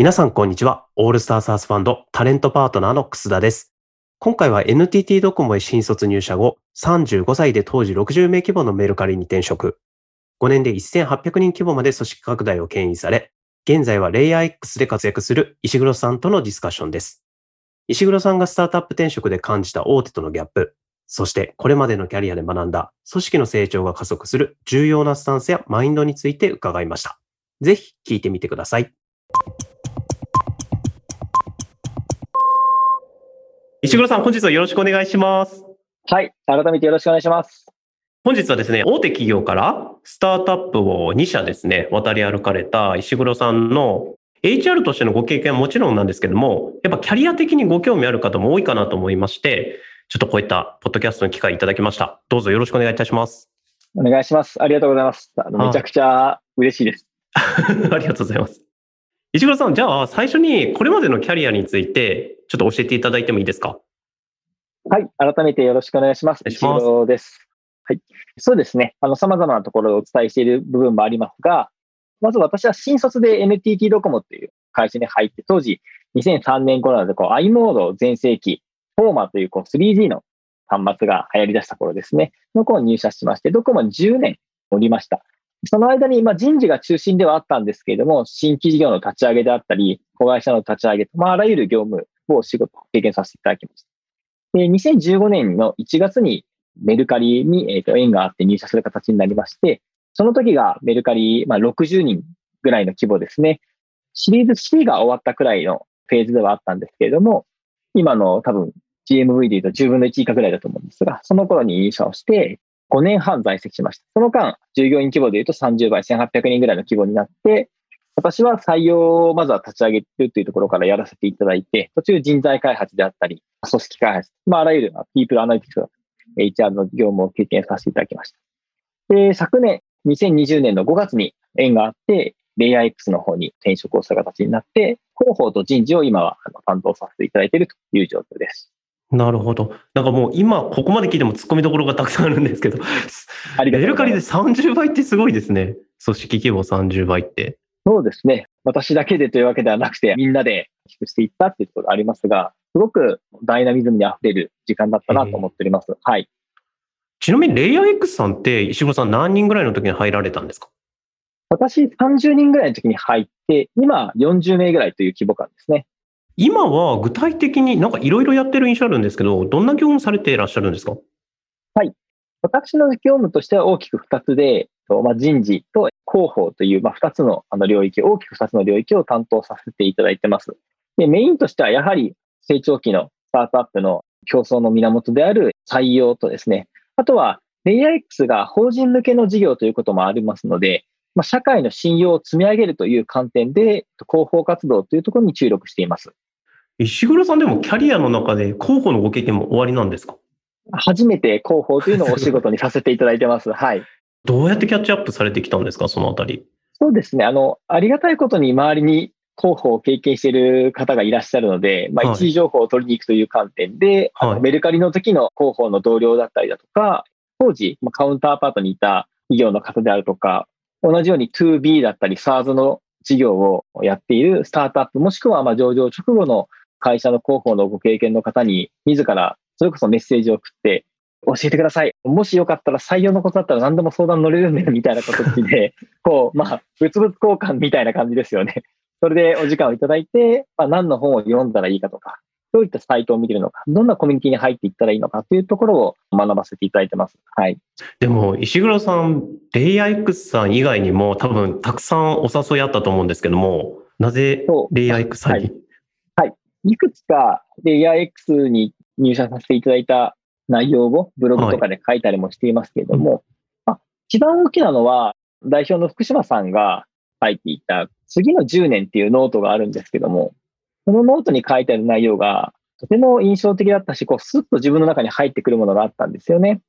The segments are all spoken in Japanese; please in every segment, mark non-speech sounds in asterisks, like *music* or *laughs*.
皆さんこんにちは。オールスターサースファンドタレントパートナーの楠田です。今回は NTT ドコモへ新卒入社後、35歳で当時60名規模のメルカリに転職。5年で1800人規模まで組織拡大を牽引され、現在はレイヤー X で活躍する石黒さんとのディスカッションです。石黒さんがスタートアップ転職で感じた大手とのギャップ、そしてこれまでのキャリアで学んだ組織の成長が加速する重要なスタンスやマインドについて伺いました。ぜひ聞いてみてください。石黒さん、本日はよろしくお願いします。はい。改めてよろしくお願いします。本日はですね、大手企業からスタートアップを2社ですね、渡り歩かれた石黒さんの HR としてのご経験はもちろんなんですけども、やっぱキャリア的にご興味ある方も多いかなと思いまして、ちょっとこういったポッドキャストの機会いただきました。どうぞよろしくお願いいたします。お願いします。ありがとうございます。あのはいめちゃくちゃ嬉しいです。*laughs* ありがとうございます。石黒さん、じゃあ最初にこれまでのキャリアについてちょっと教えていただいてもいいですか？はい。改めてよろしくお願いします。お願いします石黒です。はい。そうですね。あの、様々なところをお伝えしている部分もありますが、まず私は新卒で NTT ドコモっていう会社に入って、当時2003年頃なので、こう、i モード全盛期、フォーマというこう 3G の端末が流行り出した頃ですね。の頃に入社しまして、ドコモに10年おりました。その間に、まあ、人事が中心ではあったんですけれども、新規事業の立ち上げであったり、子会社の立ち上げと、まあ、あらゆる業務を仕事、経験させていただきました。で、2015年の1月にメルカリに、えーと縁があって入社する形になりまして、その時がメルカリ、まあ、60人ぐらいの規模ですね。シリーズ C が終わったくらいのフェーズではあったんですけれども、今の多分 GMV で言うと10分の1以下ぐらいだと思うんですが、その頃に入社をして、5年半在籍しました。その間、従業員規模で言うと30倍、1800人ぐらいの規模になって、私は採用をまずは立ち上げるというところからやらせていただいて、途中人材開発であったり、組織開発、まあ、あらゆるピープルアナリティクス、HR の業務を経験させていただきました。で、昨年、2020年の5月に縁があって、レイヤー X の方に転職をした形になって、広報と人事を今は担当させていただいているという状況です。なるほど。なんかもう今ここまで聞いても突っ込みどころがたくさんあるんですけど、ありがメルカリでとうございます。30倍ってすごいですね。組織規模30倍って。そうですね。私だけでというわけではなくて、みんなで大きくしていったっていうところがありますが、すごくダイナミズムに溢れる時間だったなと思っております。はい。ちなみにレイヤー X さんって石黒さん何人ぐらいの時に入られたんですか？私30人ぐらいの時に入って、今40名ぐらいという規模感ですね。今は具体的になんかいろいろやってる印象あるんですけど、どんな業務されていらっしゃるんですか？私の業務としては大きく2つで、とまあ、人事と広報という、まあ、2つのあの領域、大きく2つの領域を担当させていただいてます。で、メインとしてはやはり成長期のスタートアップの競争の源である採用とですね、あとはレイヤー X が法人向けの事業ということもありますので、まあ、社会の信用を積み上げるという観点で、広報活動というところに注力しています。石黒さんでもキャリアの中で広報のご経験もおありなんですか？初めて広報というのをお仕事にさせていただいてます。はい。どうやってキャッチアップされてきたんですか？そのあたり。そうですね。あの、ありがたいことに周りに広報を経験している方がいらっしゃるので、まあ、はい一時情報を取りに行くという観点で、はいメルカリの時の広報の同僚だったりだとか、当時、まあカウンターパートにいた企業の方であるとか、同じように 2B だったり SARS の事業をやっているスタートアップ、もしくはまあ上場直後の会社の広報のご経験の方に、自らそれこそメッセージを送って、教えてください。もしよかったら採用のことだったら何でも相談乗れるんで、みたいな形で、*laughs* こう、まあ、物々交換みたいな感じですよね。それでお時間をいただいて、まあ、何の本を読んだらいいかとか、どういったサイトを見てるのか、どんなコミュニティに入っていったらいいのかというところを学ばせていただいてます。はい。でも石黒さん、レイヤー X さん以外にも多分たくさんお誘いあったと思うんですけども、なぜ LayerX さんに、はいいくつかレイヤー X に入社させていただいた内容をブログとかで書いたりもしていますけれども、あ一番大きなのは代表の福島さんが書いていた次の10年っていうノートがあるんですけども、そのノートに書いてある内容がとても印象的だったし、こうスッと自分の中に入ってくるものがあったんですよね。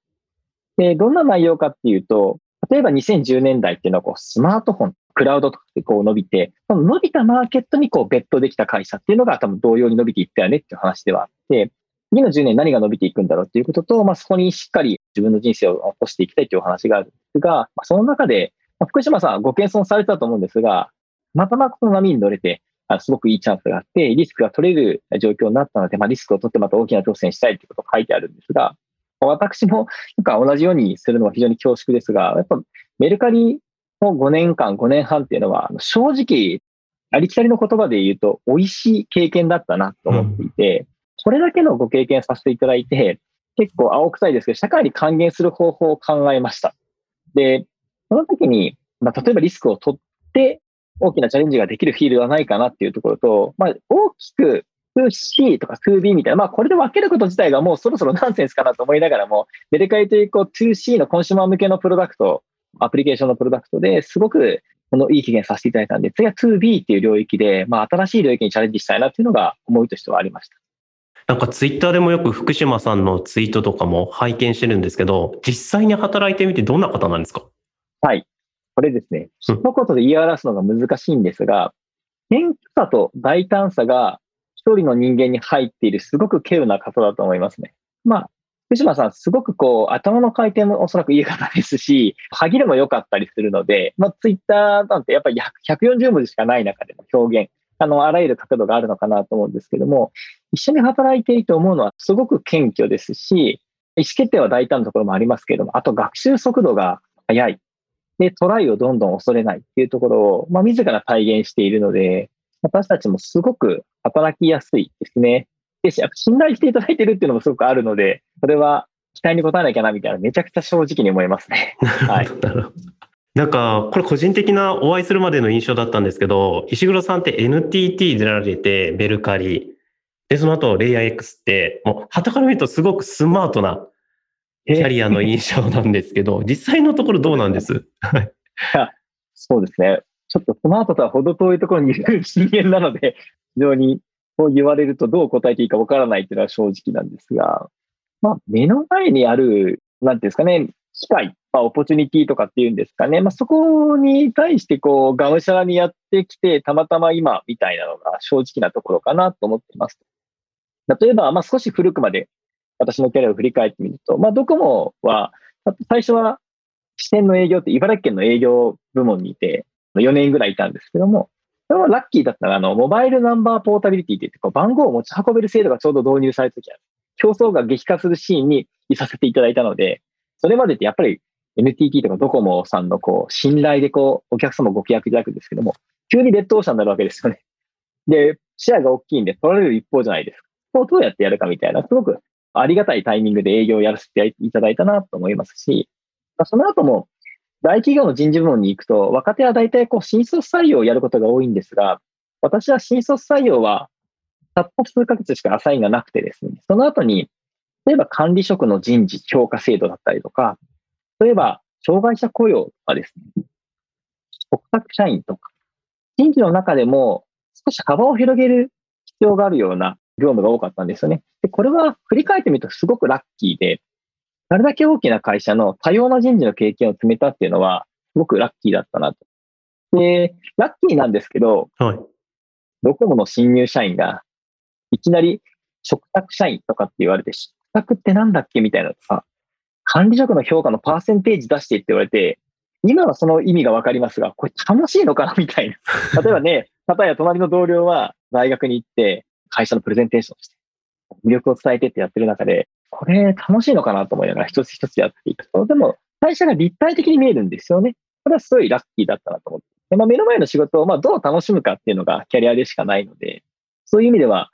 で、どんな内容かっていうと、例えば2010年代っていうのはこうスマートフォン、クラウドとかでこう伸びて、その伸びたマーケットにこうベットできた会社っていうのが多分同様に伸びていったよねっていう話ではあって、次の10年何が伸びていくんだろうっていうことと、まあ、そこにしっかり自分の人生を起こしていきたいというお話があるんですが、まあ、その中で、まあ福島さんご謙遜されたと思うんですが、またまこの波に乗れて、あすごくいいチャンスがあって、リスクが取れる状況になったので、まあ、リスクを取ってまた大きな挑戦したいということが書いてあるんですが、私もなんか同じようにするのは非常に恐縮ですが、やっぱメルカリの5年間、5年半っていうのは、正直、ありきたりの言葉で言うと、美味しい経験だったなと思っていて、これだけのご経験させていただいて、結構青臭いですけど、社会に還元する方法を考えました。で、その時に、まあ、例えばリスクを取って大きなチャレンジができるフィールドはないかなっていうところと、まあ、大きく 2C とか 2B みたいな、まあ、これで分けること自体がもうそろそろナンセンスかなと思いながらも、メルカリというこう 2C のコンシューマー向けのプロダクト、アプリケーションのプロダクトですごくこのいい経験させていただいたんで、次は 2B っていう領域で、まあ、新しい領域にチャレンジしたいなっていうのが思いとしてはありました。なんかツイッターでもよく福島さんのツイートとかも拝見してるんですけど、実際に働いてみてどんな方なんですか？はい。これですね、一言で言い表すのが難しいんですが、謙虚さと大胆さが一人の人間に入っているすごく稀有な方だと思いますね。まあ、福島さん、すごくこう、頭の回転もおそらくいい方ですし、歯切れも良かったりするので、まあ、ツイッターなんてやっぱり140文字しかない中での表現、あの、あらゆる角度があるのかなと思うんですけども、一緒に働いていると思うのはすごく謙虚ですし、意思決定は大胆なところもありますけれども、あと学習速度が速い。で、トライをどんどん恐れないっていうところを、まあ、自ら体現しているので、私たちもすごく働きやすいですね。で、信頼していただいてるっていうのもすごくあるので、それは期待に応えなきゃなみたいな、めちゃくちゃ正直に思いますね。*laughs* はい。なんか、これ個人的なお会いするまでの印象だったんですけど、石黒さんって NTT 出られて、メルカリ、で、その後、レイヤー X って、もう、旗から見るとすごくスマートなキャリアの印象なんですけど、*laughs* 実際のところどうなんです？そうですね。ちょっとスマートとは程遠いところにいる人間なので、非常にそう言われるとどう答えていいかわからないっていうのは正直なんですが、まあ、目の前にある、なんていうんですかね、機会、まあ、オポチュニティとかっていうんですかね、まあ、そこに対して、こう、がむしゃらにやってきて、たまたま今みたいなのが正直なところかなと思っています。例えば、まあ、少し古くまで私のキャリアを振り返ってみると、まあ、ドコモは、最初は支店の営業って茨城県の営業部門にいて、4年ぐらいいたんですけども、それはラッキーだったのが、あの、モバイルナンバーポータビリティって言って、こう番号を持ち運べる制度がちょうど導入された時は、競争が激化するシーンにいさせていただいたので、それまでってやっぱり NTT とかドコモさんのこう、信頼でこう、お客様ご契約いただくんですけども、急にレッドオーシャンになるわけですよね。で、シェアが大きいんで取られる一方じゃないですか。こうどうやってやるかみたいな、すごくありがたいタイミングで営業をやらせていただいたなと思いますし、その後も大企業の人事部門に行くと、若手は大体こう新卒採用をやることが多いんですが、私は新卒採用はたった数ヶ月しかアサインがなくてですね、その後に、例えば管理職の人事評価制度だったりとか、例えば障害者雇用とかですね、国策社員とか、人事の中でも少し幅を広げる必要があるような業務が多かったんですよね。で、これは振り返ってみるとすごくラッキーで、あれだけ大きな会社の多様な人事の経験を積めたっていうのは、すごくラッキーだったなと。で、ラッキーなんですけど、はい、ドコモの新入社員が、いきなり、食卓社員とかって言われて、食卓ってなんだっけみたいなさ、管理職の評価のパーセンテージ出してって言われて、今はその意味がわかりますが、これ楽しいのかなみたいな。*laughs* 例えばね、例えば隣の同僚は大学に行って、会社のプレゼンテーションして、魅力を伝えてってやってる中で、これ楽しいのかなと思いながら一つ一つやっていくと、でも会社が立体的に見えるんですよね。これはすごいラッキーだったなと思って。まあ、目の前の仕事をまあどう楽しむかっていうのがキャリアでしかないので、そういう意味では、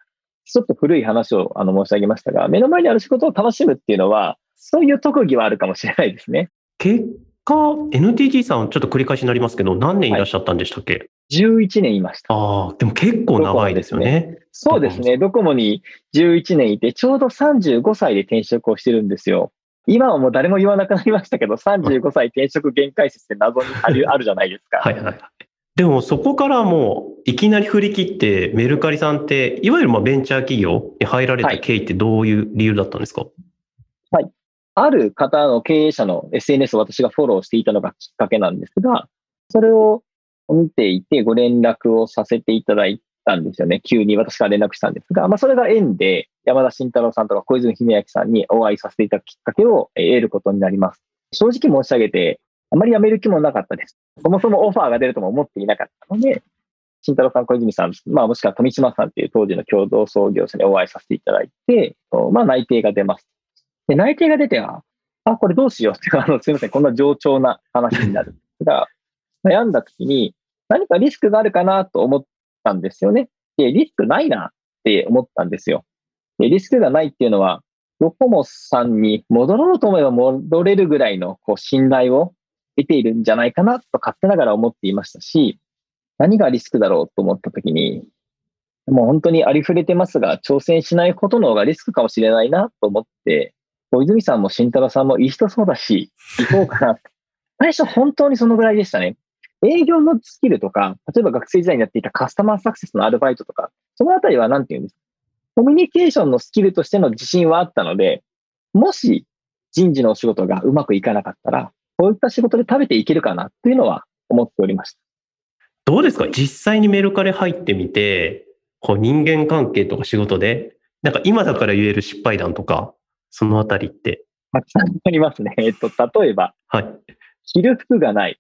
ちょっと古い話をあの申し上げましたが、目の前にある仕事を楽しむっていうのは、そういう特技はあるかもしれないですね。結果、NTT さん、ちょっと繰り返しになりますけど、何年いらっしゃったんでしたっけ、はい、11年いました。ああ、でも結構長いですよね。そうですね。ドコモに11年いて、ちょうど35歳で転職をしてるんですよ。今はもう誰も言わなくなりましたけど、35歳転職限界説って謎にあるあるじゃないですか。はいはい。でもそこからもういきなり振り切ってメルカリさんって、いわゆるまあベンチャー企業に入られた経緯ってどういう理由だったんですか、はい、はい。ある方の経営者の SNS を私がフォローしていたのがきっかけなんですが、それを見ていてご連絡をさせていただいたんですよね。急に私から連絡したんですが、まあ、それが縁で山田慎太郎さんとか小泉姫明さんにお会いさせていただくきっかけを得ることになります。正直申し上げて、あまり辞める気もなかったです。そもそもオファーが出るとも思っていなかったので、慎太郎さん、小泉さん、まあもしくは富島さんっていう当時の共同創業者にお会いさせていただいて、まあ内定が出ます。で、内定が出て、あ、あこれどうしようって、*laughs* あの、すみません、こんな冗長な話になる。*laughs* が、悩んだ時に何かリスクがあるかなと思ったんですよね。で、リスクないなって思ったんですよ。で、リスクがないっていうのは、ドコモさんに戻ろうと思えば戻れるぐらいのこう信頼を得ているんじゃないかなと勝手ながら思っていましたし、何がリスクだろうと思ったときに、もう本当にありふれてますが、挑戦しないことの方がリスクかもしれないなと思って、小泉さんも慎太郎さんもいい人そうだし、行こうかな。*laughs* 最初本当にそのぐらいでしたね。営業のスキルとか、例えば学生時代にやっていたカスタマーサクセスのアルバイトとか、そのあたりは何て言うんですか？コミュニケーションのスキルとしての自信はあったので、もし人事のお仕事がうまくいかなかったら、こういった仕事で食べていけるかなっていうのは思っておりました。どうですか？実際にメルカリ入ってみて、こう人間関係とか仕事で、なんか今だから言える失敗談とか、そのあたりって。たくさんありますね。*laughs* えっと、例えば、はい。着る服がない。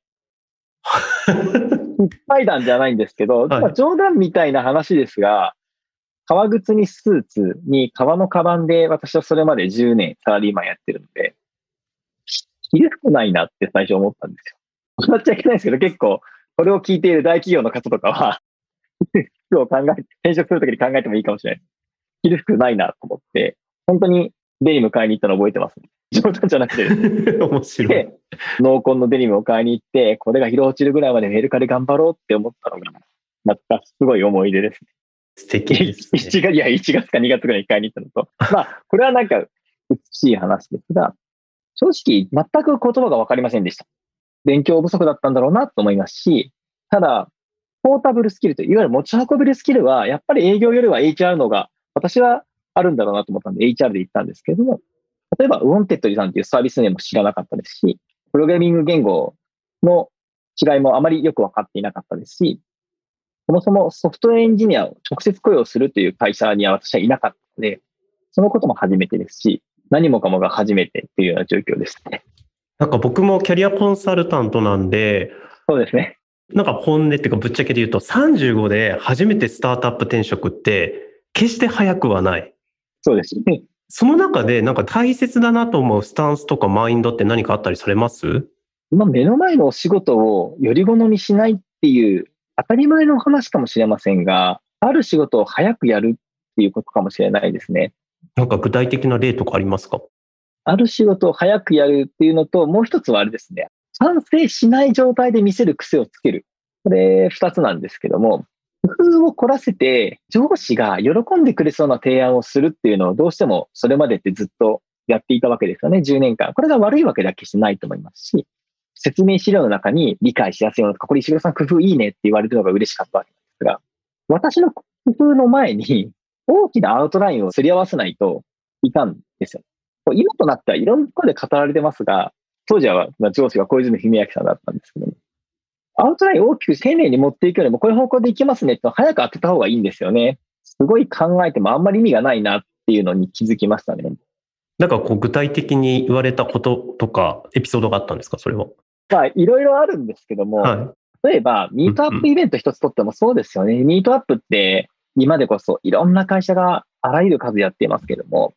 *laughs* 失敗談じゃないんですけど、はい、冗談みたいな話ですが、革靴にスーツに革のカバンで私はそれまで10年サラリーマンやってるので、着る服ないなって最初思ったんですよ。笑っちゃいけないですけど、結構、これを聞いている大企業の方とかは *laughs* 服を考えて、転職するときに考えてもいいかもしれない。着る服ないなと思って、本当にデニム買いに行ったの覚えてますね。冗談じゃなくて。*laughs* 面白い。濃紺のデニムを買いに行って、これが広落ちるぐらいまでメルカリ頑張ろうって思ったのが、またすごい思い出ですね。素敵です、ね。1月、いや、1月か2月ぐらいに会いに行ったのと。まあ、これはなんか美しい話ですが、正直全く言葉がわかりませんでした。勉強不足だったんだろうなと思いますし、ただ、ポータブルスキルと、いわゆる持ち運べるスキルは、やっぱり営業よりは HR のが、私はあるんだろうなと思ったんで、HR で行ったんですけれども、例えば、 Wantedly さんっていうサービス名も知らなかったですし、プログラミング言語の違いもあまりよく分かっていなかったですし、そもそもソフトウェアエンジニアを直接雇用するという会社には私はいなかったので、そのことも初めてですし、何もかもが初めてっていうような状況ですね。なんか僕もキャリアコンサルタントなんで、そうですね。なんか本音っていうかぶっちゃけで言うと35で初めてスタートアップ転職って決して早くはない。そうですね。その中でなんか大切だなと思うスタンスとかマインドって何かあったりされます？まあ、目の前のお仕事をより好みしないっていう当たり前の話かもしれませんが、ある仕事を早くやるっていうことかもしれないですね。なんか具体的な例とかありますか？ある仕事を早くやるっていうのと、もう一つはあれですね。賛成しない状態で見せる癖をつける。これ二つなんですけども、工夫を凝らせて、上司が喜んでくれそうな提案をするっていうのをどうしてもそれまでってずっとやっていたわけですよね、10年間。これが悪いわけだけしてないと思いますし、説明資料の中に理解しやすいようなとか、これ石黒さん工夫いいねって言われるのが嬉しかったわけですが、私の工夫の前に大きなアウトラインをすり合わせないといかんですよ。今となってはいろんなところで語られてますが、当時は上司が小泉文明さんだったんですけども、アウトラインを大きく丁寧に持っていくよりも、こういう方向で行きますねって早く当てた方がいいんですよね。すごい考えてもあんまり意味がないなっていうのに気づきましたね。なんかこう具体的に言われたこととかエピソードがあったんですか、それは？まあ、いろいろあるんですけども、はい、例えば、ミートアップイベント一つとってもそうですよね。うんうん、ミートアップって、今でこそいろんな会社があらゆる数やっていますけども、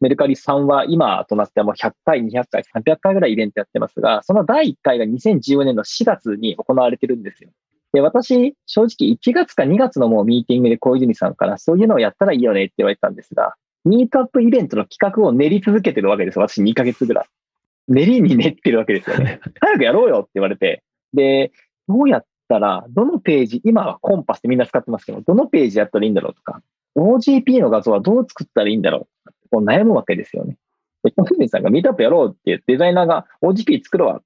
メルカリさんは今となってはもう100回、200回、300回ぐらいイベントやってますが、その第1回が2014年の4月に行われてるんですよ。で、私、正直1月か2月のもうミーティングで小泉さんからそういうのをやったらいいよねって言われたんですが、ミートアップイベントの企画を練り続けてるわけです。私2ヶ月ぐらい。練りに練ってるわけですよね。*laughs* 早くやろうよって言われて。で、どうやったら、どのページ、今はコンパスってみんな使ってますけど、どのページやったらいいんだろうとか、OGP の画像はどう作ったらいいんだろうこう悩むわけですよね。で、小泉さんがミートアップやろうってデザイナーが OGP 作ろうわ。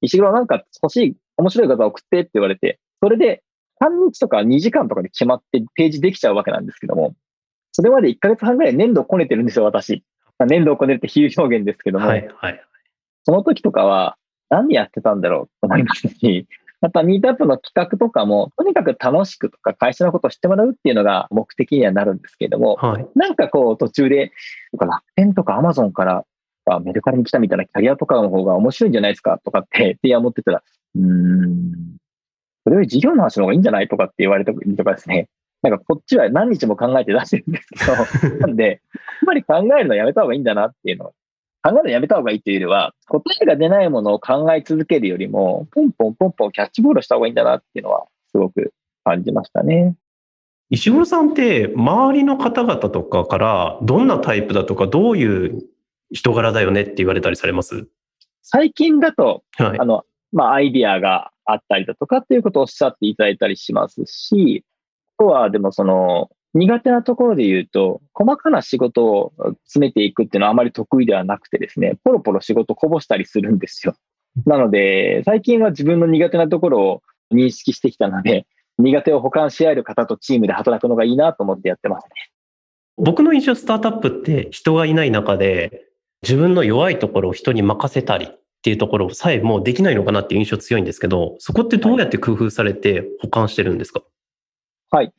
石黒なんか欲しい、面白い画像送ってって言われて、それで3日とか2時間とかで決まってページできちゃうわけなんですけども、それまで1ヶ月半ぐらい粘土をこねてるんですよ、私。粘土をこねるって比喩表現ですけども、はいはい、その時とかは何やってたんだろうと思いますし、また、ミートアップの企画とかも、とにかく楽しくとか会社のことを知ってもらうっていうのが目的にはなるんですけれども、はい、なんかこう途中で、楽天とかアマゾンからメルカリに来たみたいなキャリアとかの方が面白いんじゃないですかとかって提案持ってたら、うーん、それより事業の話の方がいいんじゃないとかって言われたりとかですね。なんかこっちは何日も考えて出してるんですけど、*laughs* なんで、あんまり考えるのやめた方がいいんだなっていうのを、考えるのやめた方がいいっていうよりは、答えが出ないものを考え続けるよりも、ポンポンポンポンキャッチボールした方がいいんだなっていうのは、すごく感じましたね。石黒さんって周りの方々とかからどんなタイプだとかどういう人柄だよねって言われたりされます？最近だと、はいあ。の、まあ、アイディアがあったりだとかっていうことをおっしゃっていただいたりしますし、あとはでもその、苦手なところで言うと、細かな仕事を詰めていくっていうのはあまり得意ではなくてですね、ポロポロ仕事こぼしたりするんですよ。なので、最近は自分の苦手なところを認識してきたので、苦手を補完し合える方とチームで働くのがいいなと思ってやってますね。僕の印象スタートアップって人がいない中で自分の弱いところを人に任せたりっていうところさえもうできないのかなっていう印象強いんですけど、そこってどうやって工夫されて保管してるんですか、はい。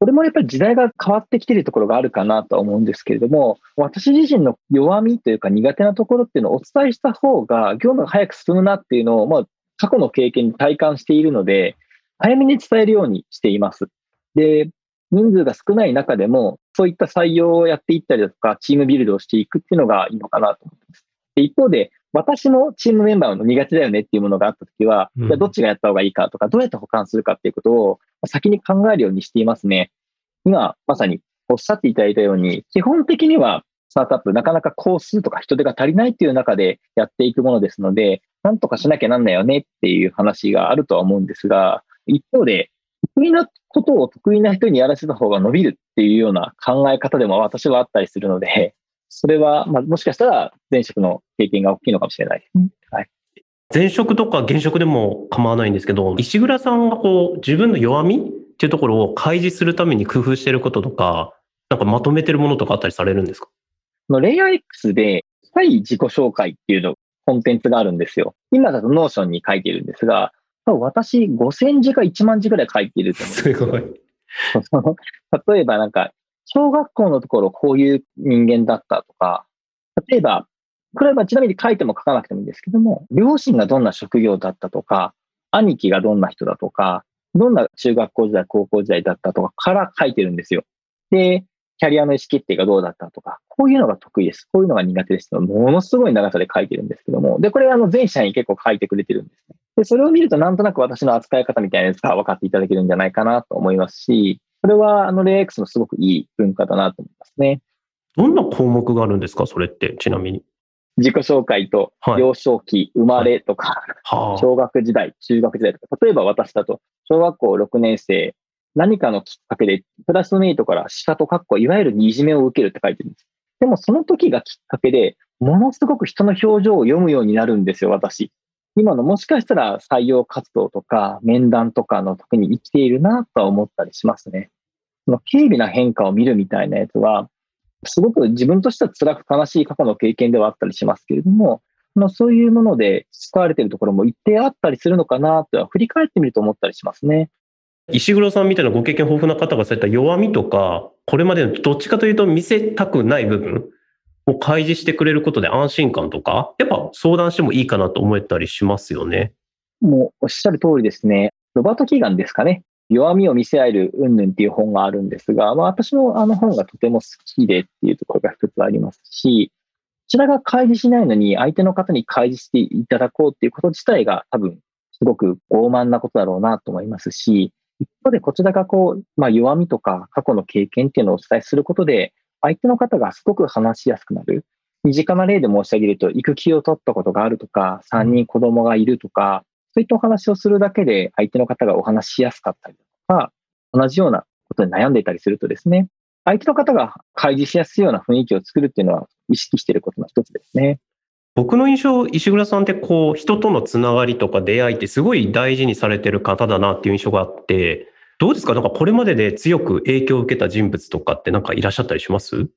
これもやっぱり時代が変わってきているところがあるかなとは思うんですけれども、私自身の弱みというか苦手なところっていうのをお伝えした方が業務が早く進むなっていうのを、まあ、過去の経験に体感しているので、早めに伝えるようにしています。で、人数が少ない中でも、そういった採用をやっていったりだとか、チームビルドをしていくっていうのがいいのかなと思います。で一方で、私もチームメンバーの苦手だよねっていうものがあったときは、うんじゃあどっちがやった方がいいかとか、どうやって保管するかっていうことを先に考えるようにしていますね。今、まさにおっしゃっていただいたように、基本的にはスタートアップ、なかなか工数とか人手が足りないっていう中でやっていくものですので、なんとかしなきゃなんないよねっていう話があるとは思うんですが、一方で、得意なことを得意な人にやらせた方が伸びるっていうような考え方でも私はあったりするので、それは、まあ、もしかしたら前職の経験が大きいのかもしれない。はい。前職とか現職でも構わないんですけど、石黒さんがこう自分の弱みっていうところを開示するために工夫してることとか、なんかまとめてるものとかあったりされるんですか？ LayerX で、大自己紹介っていうの、コンテンツがあるんですよ。今だと Notion に書いてるんですが、多分私5000字か1万字ぐらい書いていると思うんですよ。すごい。*laughs* 例えばなんか、小学校のところこういう人間だったとか、例えば、これはちなみに書いても書かなくてもいいんですけども、両親がどんな職業だったとか、兄貴がどんな人だとか、どんな中学校時代、高校時代だったとかから書いてるんですよ。で、キャリアの意思決定がどうだったとか、こういうのが得意です。こういうのが苦手ですと。ものすごい長さで書いてるんですけども、で、これあの全社員結構書いてくれてるんですね。で、それを見るとなんとなく私の扱い方みたいなやつが分かっていただけるんじゃないかなと思いますし、これはあのレイ X のすごくいい文化だなと思いますね。どんな項目があるんですかそれって、ちなみに。自己紹介とはい幼少期、生まれとか、はあ。小学時代、中学時代とか、例えば私だと、小学校6年生、何かのきっかけで、クラスメイトから下とかっこ、いわゆるいじめを受けるって書いてるんです。でもその時がきっかけで、ものすごく人の表情を読むようになるんですよ、私。今のもしかしたら採用活動とか面談とかの時に生きているなとは思ったりしますね。その軽微な変化を見るみたいなやつは、すごく自分としては辛く悲しい過去の経験ではあったりしますけれども、ま、そういうもので使われているところも一定あったりするのかなとは振り返ってみると思ったりしますね。石黒さんみたいなご経験豊富な方がそういった弱みとか、これまでのどっちかというと見せたくない部分を開示してくれることで安心感とか、やっぱ相談してもいいかなと思えたりしますよね。もうおっしゃる通りですね。ロバート・キーガンですかね。弱みを見せ合える云々っていう本があるんですが、まあ私もあの本がとても好きでっていうところが一つありますし、こちらが開示しないのに相手の方に開示していただこうっていうこと自体が多分すごく傲慢なことだろうなと思いますし、一方でこちらがこう、まあ弱みとか過去の経験っていうのをお伝えすることで、相手の方がすごく話しやすくなる。身近な例で申し上げると、育休を取ったことがあるとか、3人子供がいるとか、そういったお話をするだけで、相手の方がお話しやすかったりとか、同じようなことに悩んでいたりするとですね、相手の方が開示しやすいような雰囲気を作るっていうのは意識していることの一つですね。僕の印象、石黒さんってこう、人とのつながりとか出会いってすごい大事にされてる方だなっていう印象があって、どうですか？なんかこれまでで強く影響を受けた人物とかってなんかいらっしゃったりします？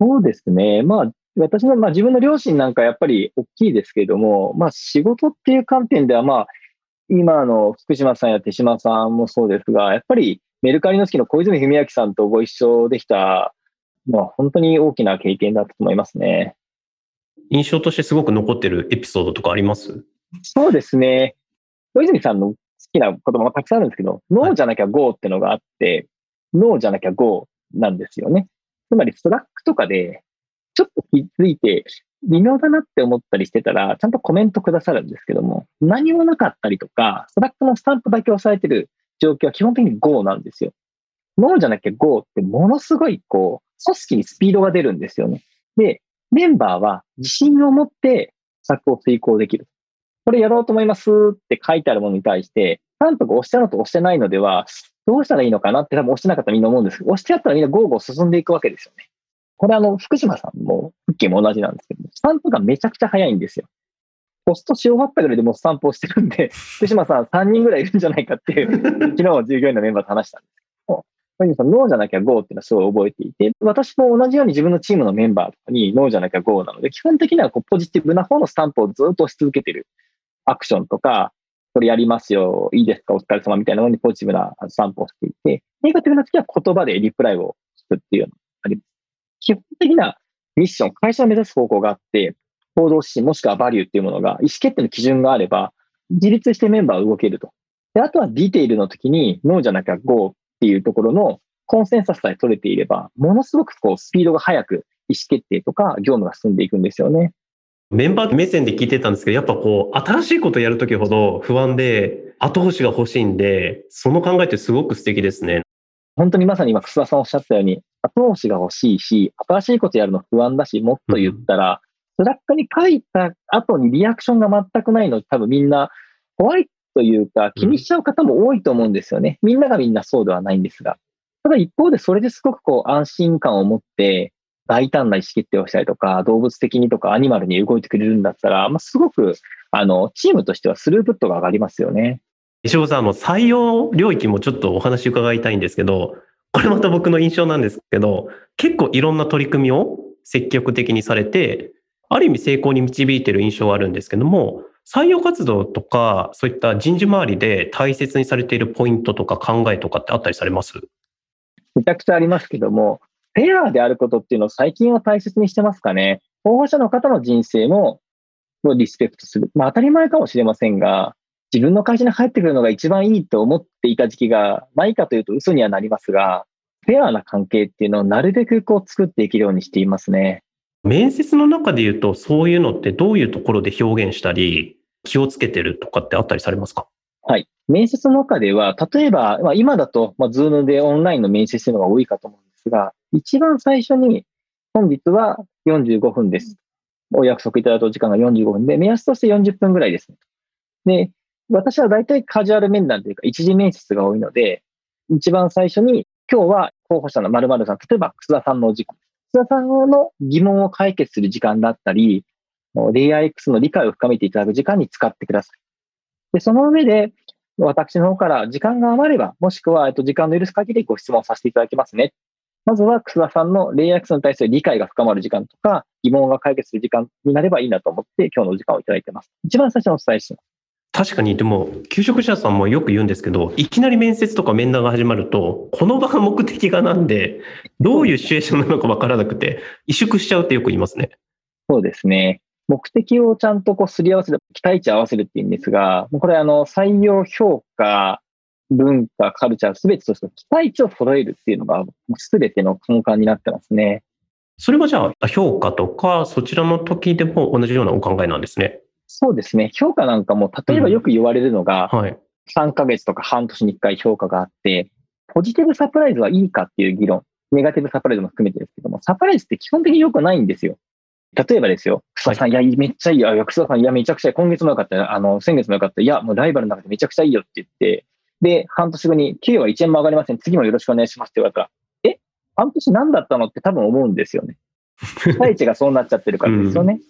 そうですね。まあ、私の、まあ自分の両親なんかやっぱり大きいですけれども、まあ仕事っていう観点ではまあ、今の福島さんや手島さんもそうですが、やっぱりメルカリの好きの小泉文明さんとご一緒できた、まあ本当に大きな経験だったと思いますね。印象としてすごく残ってるエピソードとかあります？そうですね。小泉さんの好きな言葉もたくさんあるんですけど、 No じゃなきゃ GO ってのがあって、 No じゃなきゃ GO なんですよね。つまり、 Slack とかで、ちょっと気づいて、微妙だなって思ったりしてたら、ちゃんとコメントくださるんですけども、何もなかったりとか、 Slack のスタンプだけ押されてる状況は基本的に GO なんですよ。 No じゃなきゃ GO ってものすごい、こう、組織にスピードが出るんですよね。で、メンバーは自信を持って策を遂行できる。これやろうと思いますって書いてあるものに対して、ちゃんと押したのと押してないのでは、どうしたらいいのかなって多分押してなかったらみんな思うんですけど、押してやったらみんな GO GO 進んでいくわけですよね。これあの、福島さんも、フッキーも同じなんですけど、スタンプがめちゃくちゃ早いんですよ。ポストし終わったぐらいでもうスタンプをしてるんで、*laughs* 福島さん3人ぐらいいるんじゃないかっていう、昨日従業員のメンバーと話したんですけど、小さん、 No じゃなきゃ GO っていうのはすごい覚えていて、私も同じように自分のチームのメンバーとかに No じゃなきゃ GO なので、基本的にはこうポジティブな方のスタンプをずっと押し続けてるアクションとか、これやりますよ、いいですか、お疲れ様みたいなのにポジティブなスタンプをしていて、ネガティブな時は言葉でリプライをするっていうのがあります。基本的なミッション、会社を目指す方向があって、行動指針もしくはバリューっていうものが、意思決定の基準があれば、自立してメンバーは動けると。で、あとはディテールの時に、ノーじゃなきゃゴーっていうところのコンセンサスさえ取れていれば、ものすごくこうスピードが速く意思決定とか業務が進んでいくんですよね。メンバー目線で聞いてたんですけど、やっぱこう、新しいことやるときほど不安で、後押しが欲しいんで、その考えってすごく素敵ですね。本当にまさに今、楠田さんおっしゃったように、後押しが欲しいし、新しいことやるの不安だし、もっと言ったら、 Slack に書いた後にリアクションが全くないので多分みんな怖いというか気にしちゃう方も多いと思うんですよね。みんながみんなそうではないんですが。ただ一方でそれですごくこう安心感を持って大胆な意思決定をしたりとか、動物的にとかアニマルに動いてくれるんだったら、まあ、すごく、あの、チームとしてはスループットが上がりますよね。石尾さん、あの、採用領域もちょっとお話伺いたいんですけど、これまた僕の印象なんですけど、結構いろんな取り組みを積極的にされて、ある意味成功に導いている印象はあるんですけども、採用活動とか、そういった人事周りで大切にされているポイントとか考えとかってあったりされます？めちゃくちゃありますけども、フェアであることっていうのを最近は大切にしてますかね。候補者の方の人生もリスペクトする。まあ当たり前かもしれませんが、自分の会社に入ってくるのが一番いいと思っていた時期がないかというと嘘にはなりますが、フェアな関係っていうのをなるべくこう作っていけるようにしていますね。面接の中で言うと、そういうのってどういうところで表現したり、気をつけてるとかってあったりされますか？はい。面接の中では、例えば、まあ、今だと、まあ、 Zoom でオンラインの面接というのが多いかと思うんですが、一番最初に、本日は45分です。お約束いただいた時間が45分で、目安として40分ぐらいですね、で、私は大体カジュアル面談というか、一次面接が多いので、一番最初に、今日は候補者の〇〇さん、例えば、楠田さんのお時間。楠田さんの疑問を解決する時間だったり、レイヤー X の理解を深めていただく時間に使ってください。で、その上で、私の方から時間が余れば、もしくは、えっと、時間の許す限りご質問させていただきますね。まずは、楠田さんのレイヤー X に対する理解が深まる時間とか、疑問が解決する時間になればいいなと思って、今日のお時間をいただいてます。一番最初にお伝えします。確かに、でも、求職者さんもよく言うんですけど、いきなり面接とか面談が始まると、この場が目的がなんで、どういうシチュエーションなのかわからなくて、萎縮しちゃうってよく言いますね。そうですね。目的をちゃんとこうすり合わせる、期待値合わせるっていうんですが、これあの、採用評価、文化、カルチャー、すべてとして期待値を揃えるっていうのが、すべての根幹になってますね。それはじゃあ、評価とか、そちらの時でも同じようなお考えなんですね。そうですね。評価なんかも、例えばよく言われるのが、うんはい、3ヶ月とか半年に1回評価があって、ポジティブサプライズはいいかっていう議論、ネガティブサプライズも含めてですけども、サプライズって基本的に良くないんですよ。例えばですよ、草さん、いや、めっちゃいいよ。草さん、いや、めちゃくちゃいい。今月もよかった。あの、先月もよかった。いや、もうライバルの中でめちゃくちゃいいよって言って、で、半年後に、給与は1円も上がりません。次もよろしくお願いしますって言われたら、え？半年何だったの？って多分思うんですよね。*laughs* 期待値がそうなっちゃってるからですよね。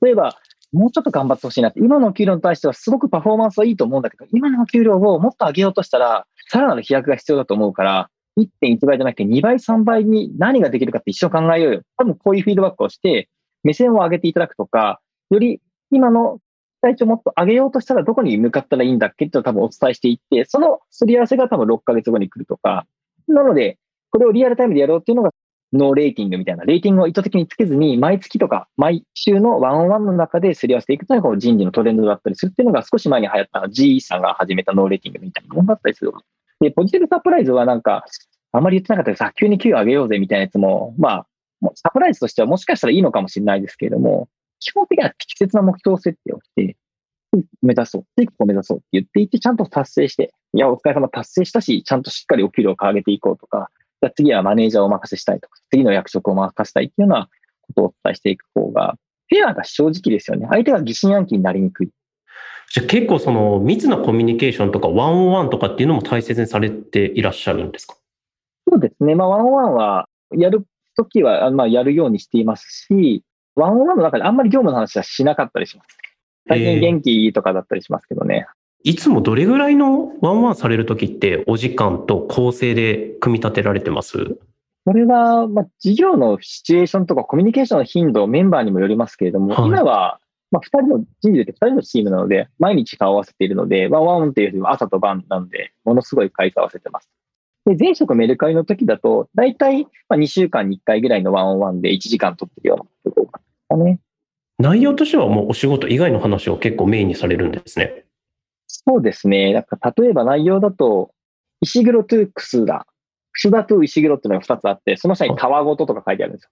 うん、例えば、もうちょっと頑張ってほしいなって。今の給料に対してはすごくパフォーマンスはいいと思うんだけど、今の給料をもっと上げようとしたら、さらなる飛躍が必要だと思うから、1.1倍じゃなくて2倍、3倍に何ができるかって一生考えようよ。多分こういうフィードバックをして、目線を上げていただくとか、より今の期待値をもっと上げようとしたらどこに向かったらいいんだっけって多分お伝えしていって、そのすり合わせが多分6ヶ月後に来るとか、なので、これをリアルタイムでやろうっていうのがノーレーティングみたいな、レーティングを意図的につけずに、毎月とか毎週の one-on-one の中ですり合わせていくというのが人事のトレンドだったりするっていうのが少し前に流行った GE さんが始めたノーレーティングみたいなものだったりする。で、ポジティブサプライズはなんか、あまり言ってなかったけどさ、急に給与上げようぜみたいなやつも、まあ、サプライズとしてはもしかしたらいいのかもしれないですけれども、基本的には適切な目標設定をして、目指そう、テイクを目指そうって言っていて、ちゃんと達成して、いや、お疲れ様達成したし、ちゃんとしっかりお給料を上げていこうとか、じゃ次はマネージャーをお任せしたいとか、次の役職を任せたいっていうようなことをお伝えしていく方が、フェアが正直ですよね。相手が疑心暗鬼になりにくい。じゃあ結構その密なコミュニケーションとかワンオンワンとかっていうのも大切にされていらっしゃるんですか？そうですね。まあワンオンワンはやるときはまあやるようにしていますし、ワンオンワンの中であんまり業務の話はしなかったりします。最近元気とかだったりしますけどね。いつもどれぐらいのワンワンされるときってお時間と構成で組み立てられてます？これは、まあ、事業のシチュエーションとかコミュニケーションの頻度、メンバーにもよりますけれども、はい、今は、まあ、二人の、人事で二人のチームなので、毎日顔を合わせているので、ワンワンっていうよりは朝と晩なので、ものすごい回数合わせてます。で、前職メルカリの時だと、だいたい2週間に1回ぐらいのワンオンワンで1時間取ってるようなところね。内容としてはもうお仕事以外の話を結構メインにされるんですね。そうですね。なんか例えば内容だと、石黒トゥークスダ、楠田と石黒っていうのが2つあって、その下にたわごととか書いてあるんですよ。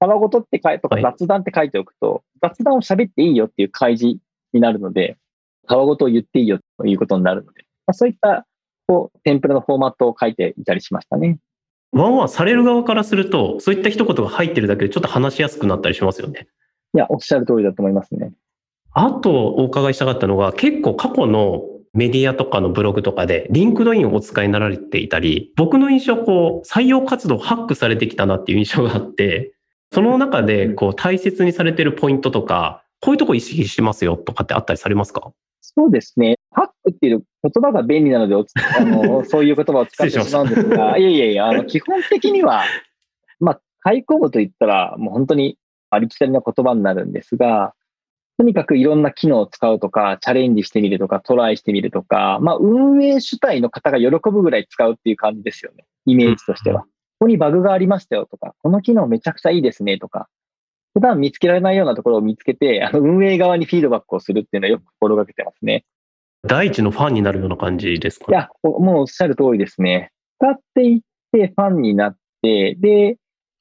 たわごとって書いとか雑談って書いておくと、はい、雑談を喋っていいよっていう開示になるので、たわごとを言っていいよということになるので、まあ、そういったこうテンプレのフォーマットを書いていたりしましたね。 one-on-one される側からすると、そういった一言が入ってるだけでちょっと話しやすくなったりしますよね。いや、おっしゃる通りだと思いますね。あとお伺いしたかったのが、結構過去のメディアとかのブログとかで、 LinkedIn をお使いになられていたり、僕の印象、こう、採用活動ハックされてきたなっていう印象があって、*laughs* その中で、こう、大切にされてるポイントとか、こういうとこ意識してますよとかってあったりされますか？そうですね。っていう言葉が便利なので *laughs* あの、そういう言葉を使ってしまうんですが、いやいやいや、あの、基本的には、まあ、買い込むと言ったら、もう本当にありきたりな言葉になるんですが、とにかくいろんな機能を使うとか、チャレンジしてみるとか、トライしてみるとか、まあ、運営主体の方が喜ぶぐらい使うっていう感じですよね。イメージとしては。ここにバグがありましたよとか、この機能めちゃくちゃいいですねとか、普段見つけられないようなところを見つけて、あの運営側にフィードバックをするっていうのはよく心がけてますね。第一のファンになるような感じですか、いや、もうおっしゃる通りですね。使っていってファンになって、で、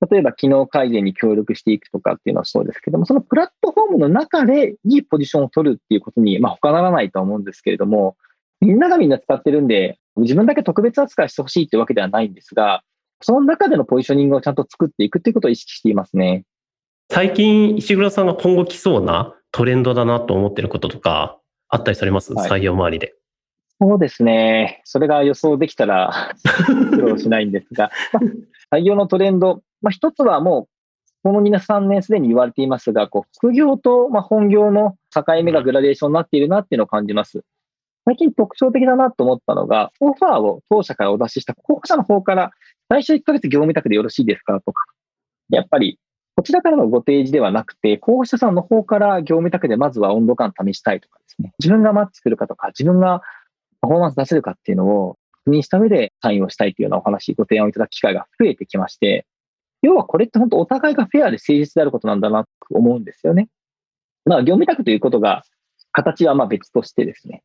例えば機能改善に協力していくとかっていうのはそうですけども、そのプラットフォームの中でいいポジションを取るっていうことに、まあ、他ならないと思うんですけれども、みんながみんな使ってるんで、自分だけ特別扱いしてほしいってわけではないんですが、その中でのポジショニングをちゃんと作っていくっていうことを意識していますね。最近、石黒さんが今後来そうなトレンドだなと思ってることとか、あったりされます、はい、採用周りで。そうですね。それが予想できたら *laughs* 苦労しないんですが、採用のトレンド、まあ、一つはもう、この2年、3年すでに言われていますが、こう副業とまあ本業の境目がグラデーションになっているなっていうのを感じます。最近特徴的だなと思ったのが、オファーを当社からお出しした候補者の方から、最初1ヶ月業務委託でよろしいですかとか、やっぱり、こちらからのご提示ではなくて、候補者さんの方から業務委託でまずは温度感試したいとかですね、自分がマッチするかとか、自分がパフォーマンス出せるかっていうのを確認した上でサインをしたいというようなお話、ご提案をいただく機会が増えてきまして、要はこれって本当お互いがフェアで誠実であることなんだなと思うんですよね。まあ、業務委託ということが、形はまあ別としてですね、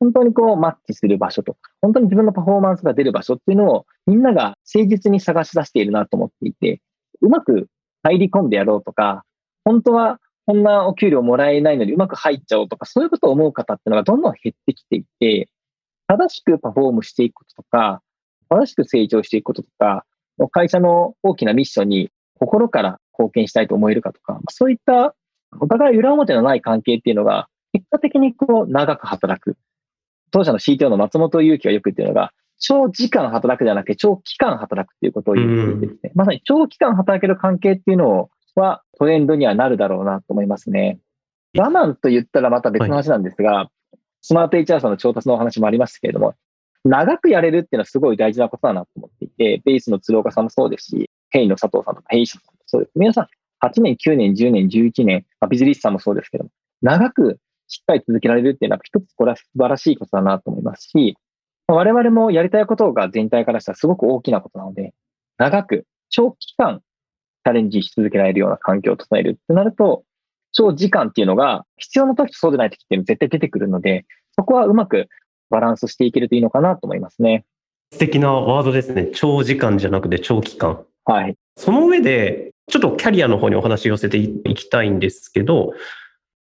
本当にこうマッチする場所と、本当に自分のパフォーマンスが出る場所っていうのをみんなが誠実に探し出しているなと思っていて、うまく入り込んでやろうとか、本当はこんなお給料もらえないのにうまく入っちゃおうとか、そういうことを思う方っていうのがどんどん減ってきていて、正しくパフォームしていくこととか、正しく成長していくこととか、会社の大きなミッションに心から貢献したいと思えるかとか、そういったお互い裏表のない関係っていうのが、結果的にこう長く働く。当社の CTO の松本祐樹がよく言ってるのが、長時間働くじゃなくて長期間働くっていうことを言っていてですね、まさに長期間働ける関係っていうのはトレンドにはなるだろうなと思いますね。我慢と言ったらまた別の話なんですが、はい、スマート HR さんの調達のお話もありましたけれども、長くやれるっていうのはすごい大事なことだなと思っていて、ベースの鶴岡さんもそうですし、ヘイの佐藤さんとかヘイシャさんもそうです。皆さん、8年、9年、10年、11年、まあ、ビズリスさんもそうですけども、長くしっかり続けられるっていうのは一つこれは素晴らしいことだなと思いますし、我々もやりたいことが全体からしたらすごく大きなことなので、長く長期間チャレンジし続けられるような環境を整えるってなると、長時間っていうのが必要な時とそうでない時っていうの絶対出てくるので、そこはうまくバランスしていけるといいのかなと思いますね。素敵なワードですね。長時間じゃなくて長期間。はい。その上で、ちょっとキャリアの方にお話を寄せていきたいんですけど、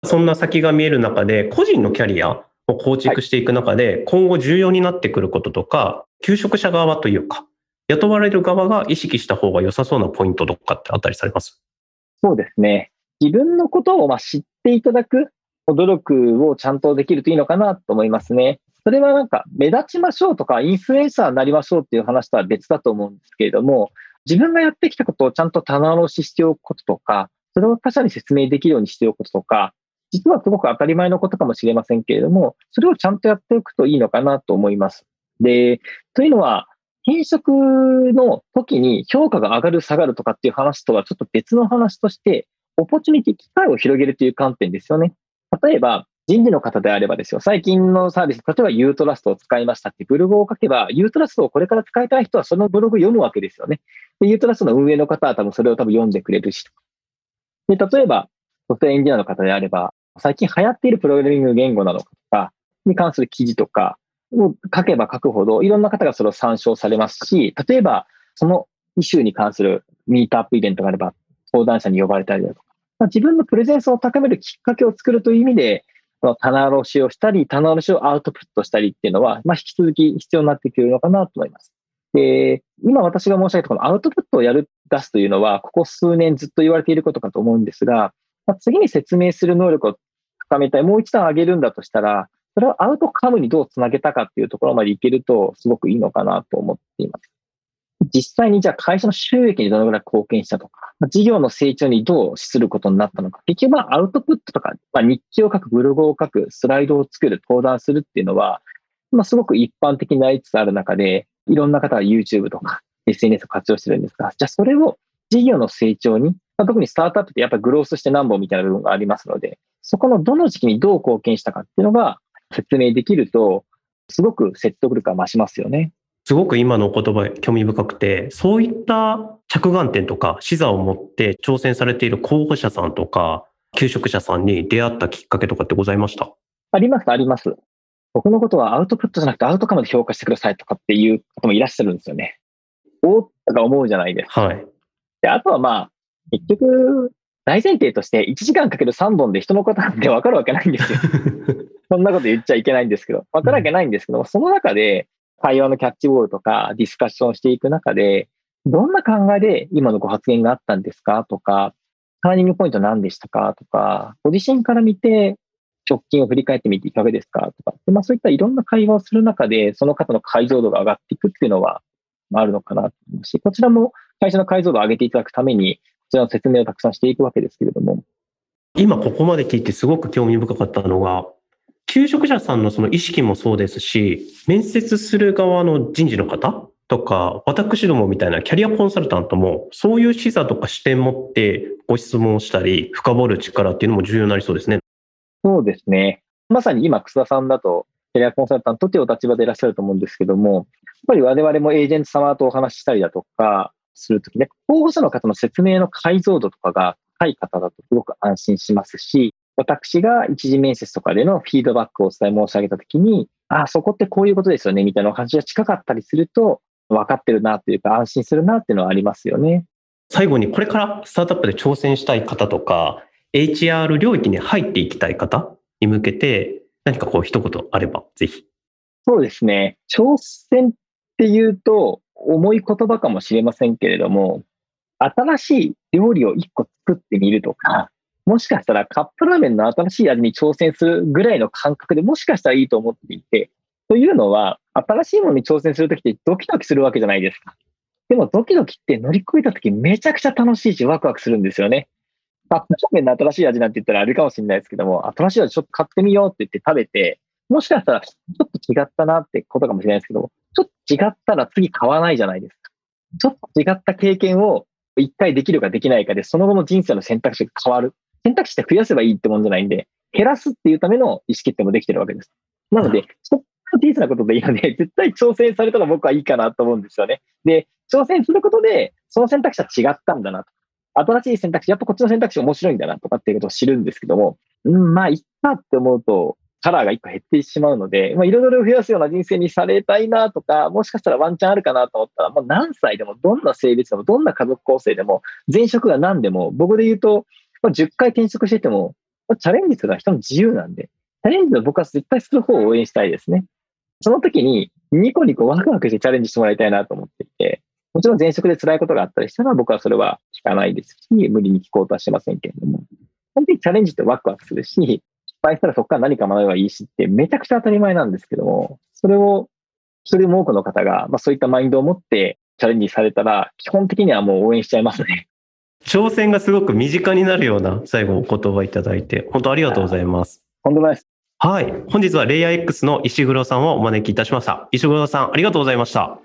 そんな先が見える中で、個人のキャリアを構築していく中で、今後重要になってくることとか、求職者側というか、雇われる側が意識した方が良さそうなポイントとかってあったりされます？そうですね。自分のことをま知っていただく努力をちゃんとできるといいのかなと思いますね。それはなんか目立ちましょうとかインフルエンサーになりましょうっていう話とは別だと思うんですけれども、自分がやってきたことをちゃんと棚卸ししておくこととか、それを他者に説明できるようにしておくこととか、実はすごく当たり前のことかもしれませんけれども、それをちゃんとやっておくといいのかなと思います。で、というのは、転職の時に評価が上がる下がるとかっていう話とはちょっと別の話として、 opportunity 機会を広げるという観点ですよね。例えば、人事の方であればですよ、最近のサービス、例えば YOUTRUST を使いましたってブログを書けば、 YOUTRUST をこれから使いたい人はそのブログ読むわけですよね。で、 YOUTRUST の運営の方は多分それを多分読んでくれるし。で、例えば、ソフトウェアエンジニアの方であれば、最近流行っているプログラミング言語なのかとか、に関する記事とかを書けば書くほど、いろんな方がそれを参照されますし、例えば、そのイシューに関するミートアップイベントがあれば、相談者に呼ばれたりだとか、まあ、自分のプレゼンスを高めるきっかけを作るという意味で、この棚卸しをしたり、棚卸しをアウトプットしたりっていうのは、まあ、引き続き必要になってくるのかなと思います。で、今私が申し上げたこのアウトプットをやる、出すというのは、ここ数年ずっと言われていることかと思うんですが、まあ、次に説明する能力を高めたい、もう一段上げるんだとしたら、それをアウトカムにどうつなげたかっていうところまでいけると、すごくいいのかなと思っています。実際にじゃあ会社の収益にどのぐらい貢献したとか、事業の成長にどうすることになったのか、結局はアウトプットとか、まあ、日記を書く、ブログを書く、スライドを作る、登壇するっていうのは、まあ、すごく一般的になりつつある中で、いろんな方が YouTube とか SNS を活用してるんですが、じゃあそれを事業の成長に、まあ、特にスタートアップってやっぱりグロースして何本みたいな部分がありますので、そこのどの時期にどう貢献したかっていうのが説明できると、すごく説得力が増しますよね。すごく今のお言葉興味深くて、そういった着眼点とか視座を持って挑戦されている候補者さんとか、求職者さんに出会ったきっかけとかってございました？あります、あります。僕のことはアウトプットじゃなくてアウトカムで評価してくださいとかっていう方もいらっしゃるんですよね。おっとか思うじゃないですか。はい。で、あとはまあ、結局、大前提として1時間かける3本で人のことなんて分かるわけないんですよ。*laughs* そんなこと言っちゃいけないんですけど、分かるわけないんですけど、その中で会話のキャッチボールとかディスカッションしていく中で、どんな考えで今のご発言があったんですか？とか、ターニングポイント何でしたか？とか、ご自身から見て直近を振り返ってみていかがですか？とか、まあ、そういったいろんな会話をする中で、その方の解像度が上がっていくっていうのはあるのかなと思うし、こちらも会社の解像度を上げていただくために、こちらの説明をたくさんしていくわけですけれども。今ここまで聞いてすごく興味深かったのが、求職者さんのその意識もそうですし、面接する側の人事の方とか、私どもみたいなキャリアコンサルタントも、そういう視座とか視点持ってご質問をしたり、深掘る力っていうのも重要になりそうですね。そうですね。まさに今、楠田さんだと、キャリアコンサルタントっていうお立場でいらっしゃると思うんですけども、やっぱり我々もエージェント様とお話ししたりだとかするときね、候補者の方の説明の解像度とかが高い方だとすごく安心しますし、私が一次面接とかでのフィードバックをお伝え申し上げたときに、あ、そこってこういうことですよね、みたいなお話が近かったりすると、分かってるなというか、安心するなっていうのはありますよね。最後に、これからスタートアップで挑戦したい方とか、HR 領域に入っていきたい方に向けて、何かこう一言あれば、ぜひ。そうですね。挑戦っていうと、重い言葉かもしれませんけれども、新しい料理を一個作ってみるとか、もしかしたらカップラーメンの新しい味に挑戦するぐらいの感覚でもしかしたらいいと思っていて、というのは、新しいものに挑戦するときってドキドキするわけじゃないですか。でもドキドキって乗り越えたときめちゃくちゃ楽しいしワクワクするんですよね。カップラーメンの新しい味なんて言ったらあれかもしれないですけども、新しい味ちょっと買ってみようって言って食べて、もしかしたらちょっと違ったなってことかもしれないですけども、ちょっと違ったら次買わないじゃないですか。ちょっと違った経験を一回できるかできないかで、その後の人生の選択肢が変わる。選択肢って増やせばいいってもんじゃないんで、減らすっていうための意思決定もできてるわけです。なので、ちょっと小さなことでいいので、*laughs* 絶対挑戦されたら僕はいいかなと思うんですよね。で、挑戦することで、その選択肢は違ったんだなと。新しい選択肢、やっぱこっちの選択肢面白いんだなとかっていうことを知るんですけども、うん、まあ、いっかって思うと、カラーが一個減ってしまうので、まあ、彩りを増やすような人生にされたいなとか、もしかしたらワンチャンあるかなと思ったら、もう何歳でも、どんな性別でも、どんな家族構成でも、前職が何でも、僕で言うと、まあ、10回転職してても、ま、チャレンジするのは人の自由なんで、チャレンジを僕は絶対する方を応援したいですね。その時に、ニコニコワクワクしてチャレンジしてもらいたいなと思っていて、もちろん前職で辛いことがあったりしたら、僕はそれは聞かないですし、無理に聞こうとはしませんけれども、本当にチャレンジってワクワクするし、敗したらそこから何か学べばいいしってめちゃくちゃ当たり前なんですけども、それを一人も多くの方が、まあ、そういったマインドを持ってチャレンジされたら、基本的にはもう応援しちゃいますね。挑戦がすごく身近になるような最後お言葉いただいて、本当ありがとうございます。本当です。はい。本日はレイヤー X の石黒さんをお招きいたしました。石黒さん、ありがとうございました。